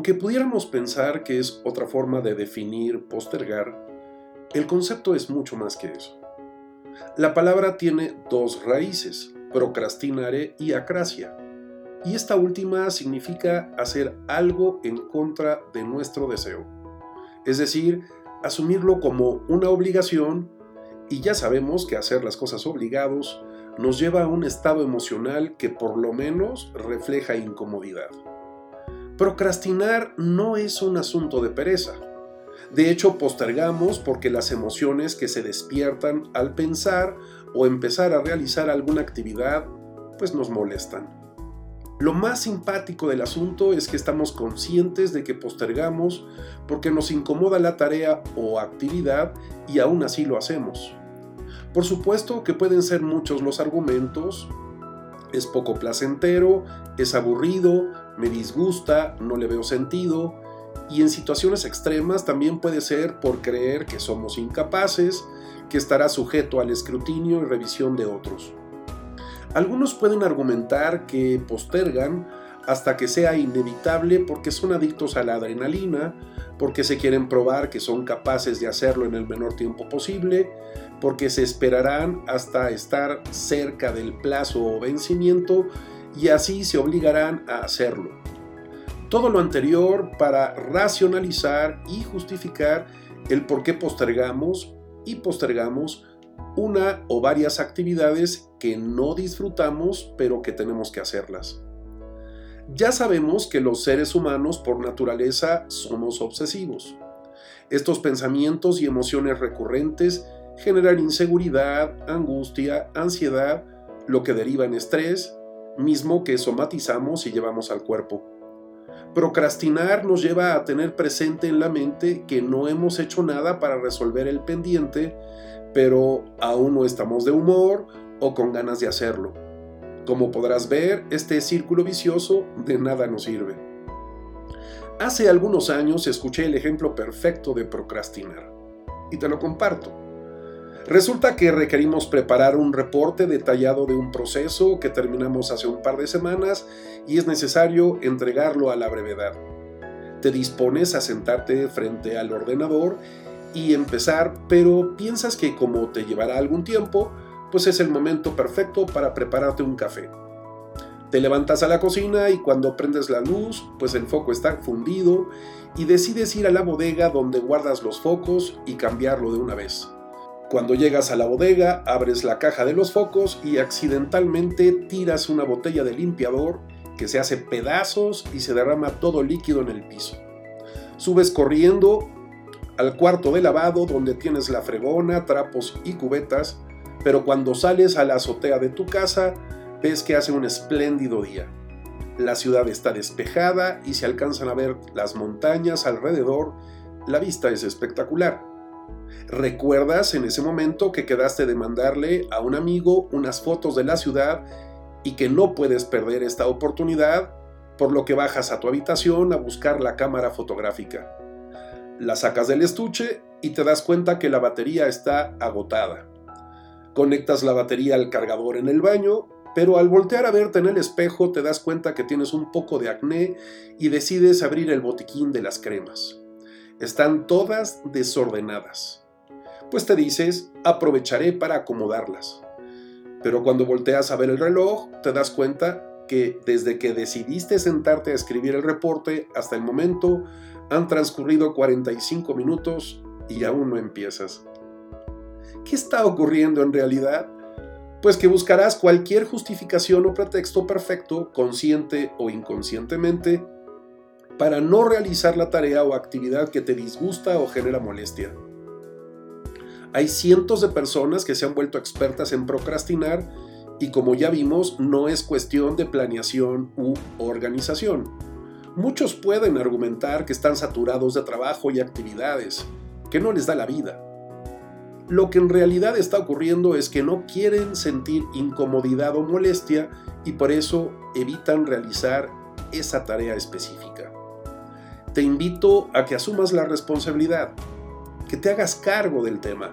Aunque pudiéramos pensar que es otra forma de definir postergar, el concepto es mucho más que eso. La palabra tiene dos raíces, procrastinare y acracia, y esta última significa hacer algo en contra de nuestro deseo, es decir, asumirlo como una obligación y ya sabemos que hacer las cosas obligados nos lleva a un estado emocional que por lo menos refleja incomodidad. Procrastinar no es un asunto de pereza. De hecho, postergamos porque las emociones que se despiertan al pensar o empezar a realizar alguna actividad pues nos molestan. Lo más simpático del asunto es que estamos conscientes de que postergamos porque nos incomoda la tarea o actividad y aún así lo hacemos. Por supuesto que pueden ser muchos los argumentos. Es poco placentero, es aburrido, me disgusta, no le veo sentido. Y en situaciones extremas también puede ser por creer que somos incapaces, que estará sujeto al escrutinio y revisión de otros. Algunos pueden argumentar que postergan hasta que sea inevitable porque son adictos a la adrenalina, porque se quieren probar que son capaces de hacerlo en el menor tiempo posible, porque se esperarán hasta estar cerca del plazo o vencimiento y así se obligarán a hacerlo. Todo lo anterior para racionalizar y justificar el por qué postergamos y postergamos una o varias actividades que no disfrutamos pero que tenemos que hacerlas. Ya sabemos que los seres humanos por naturaleza somos obsesivos. Estos pensamientos y emociones recurrentes generan inseguridad, angustia, ansiedad, lo que deriva en estrés, mismo que somatizamos y llevamos al cuerpo. Procrastinar nos lleva a tener presente en la mente que no hemos hecho nada para resolver el pendiente pero aún no estamos de humor o con ganas de hacerlo. Como podrás ver, este círculo vicioso de nada nos sirve. Hace algunos años escuché el ejemplo perfecto de procrastinar y te lo comparto. Resulta que requerimos preparar un reporte detallado de un proceso que terminamos hace un par de semanas y es necesario entregarlo a la brevedad. Te dispones a sentarte frente al ordenador y empezar, pero piensas que como te llevará algún tiempo, pues es el momento perfecto para prepararte un café. Te levantas a la cocina y cuando prendes la luz, pues el foco está fundido y decides ir a la bodega donde guardas los focos y cambiarlo de una vez. Cuando llegas a la bodega, abres la caja de los focos y accidentalmente tiras una botella de limpiador que se hace pedazos y se derrama todo líquido en el piso. Subes corriendo al cuarto de lavado donde tienes la fregona, trapos y cubetas, pero cuando sales a la azotea de tu casa ves que hace un espléndido día. La ciudad está despejada y se alcanzan a ver las montañas alrededor, la vista es espectacular. Recuerdas en ese momento que quedaste de mandarle a un amigo unas fotos de la ciudad y que no puedes perder esta oportunidad, por lo que bajas a tu habitación a buscar la cámara fotográfica. La sacas del estuche y te das cuenta que la batería está agotada. Conectas la batería al cargador en el baño, pero al voltear a verte en el espejo te das cuenta que tienes un poco de acné y decides abrir el botiquín de las cremas. Están todas desordenadas. Pues te dices, aprovecharé para acomodarlas. Pero cuando volteas a ver el reloj, te das cuenta que desde que decidiste sentarte a escribir el reporte hasta el momento han transcurrido 45 minutos y aún no empiezas. ¿Qué está ocurriendo en realidad? Pues que buscarás cualquier justificación o pretexto perfecto, consciente o inconscientemente, para no realizar la tarea o actividad que te disgusta o genera molestia. Hay cientos de personas que se han vuelto expertas en procrastinar y como ya vimos, no es cuestión de planeación u organización Muchos pueden argumentar que están saturados de trabajo y actividades, que no les da la vida. Lo que en realidad está ocurriendo es que no quieren sentir incomodidad o molestia y por eso evitan realizar esa tarea específica te invito a que asumas la responsabilidad, que te hagas cargo del tema,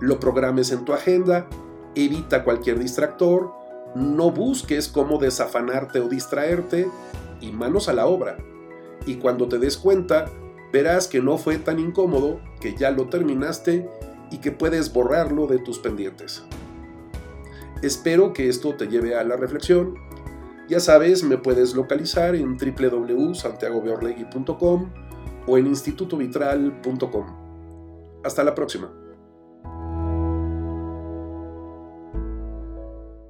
lo programes en tu agenda, evita cualquier distractor, no busques cómo desafanarte o distraerte y manos a la obra. Y cuando te des cuenta, verás que no fue tan incómodo, que ya lo terminaste y que puedes borrarlo de tus pendientes. Espero que esto te lleve a la reflexión ya sabes, me puedes localizar en www.santiagobeorlegui.com o en institutovitral.com. Hasta la próxima.